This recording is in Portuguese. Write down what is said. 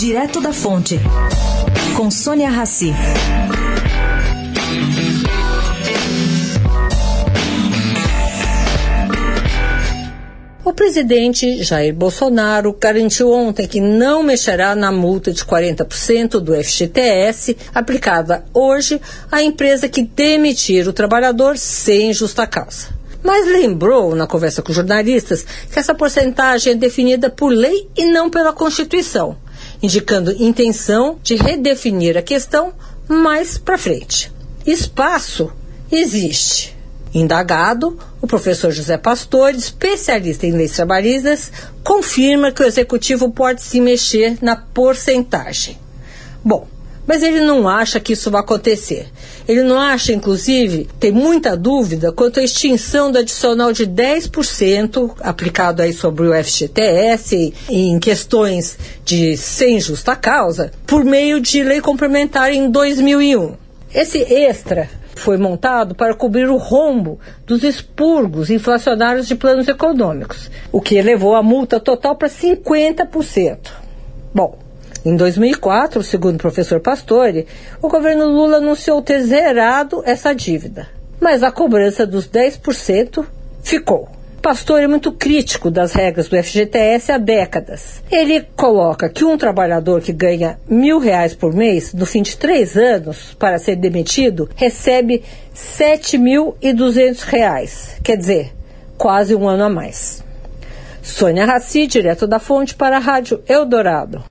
Direto da Fonte, com Sônia Rassi. O presidente Jair Bolsonaro garantiu ontem que não mexerá na multa de 40% do FGTS aplicada hoje à empresa que demitir o trabalhador sem justa causa. Mas lembrou, na conversa com jornalistas, que essa porcentagem é definida por lei e não pela Constituição, indicando intenção de redefinir a questão mais para frente. Espaço existe. Indagado, o professor José Pastor, especialista em leis trabalhistas, confirma que o executivo pode se mexer na porcentagem. Bom, mas ele não acha que isso vai acontecer. Ele não acha, inclusive, tem muita dúvida quanto à extinção do adicional de 10% aplicado aí sobre o FGTS em questões de sem justa causa, por meio de lei complementar em 2001. Esse extra foi montado para cobrir o rombo dos expurgos inflacionários de planos econômicos, o que elevou a multa total para 50%. Bom, em 2004, segundo o professor Pastore, o governo Lula anunciou ter zerado essa dívida, mas a cobrança dos 10% ficou. Pastor é muito crítico das regras do FGTS há décadas. Ele coloca que um trabalhador que ganha mil reais por mês, no fim de três anos, para ser demitido, recebe sete mil e duzentos reais. Quer dizer, quase um ano a mais. Sônia Raci, direto da fonte para a Rádio Eldorado.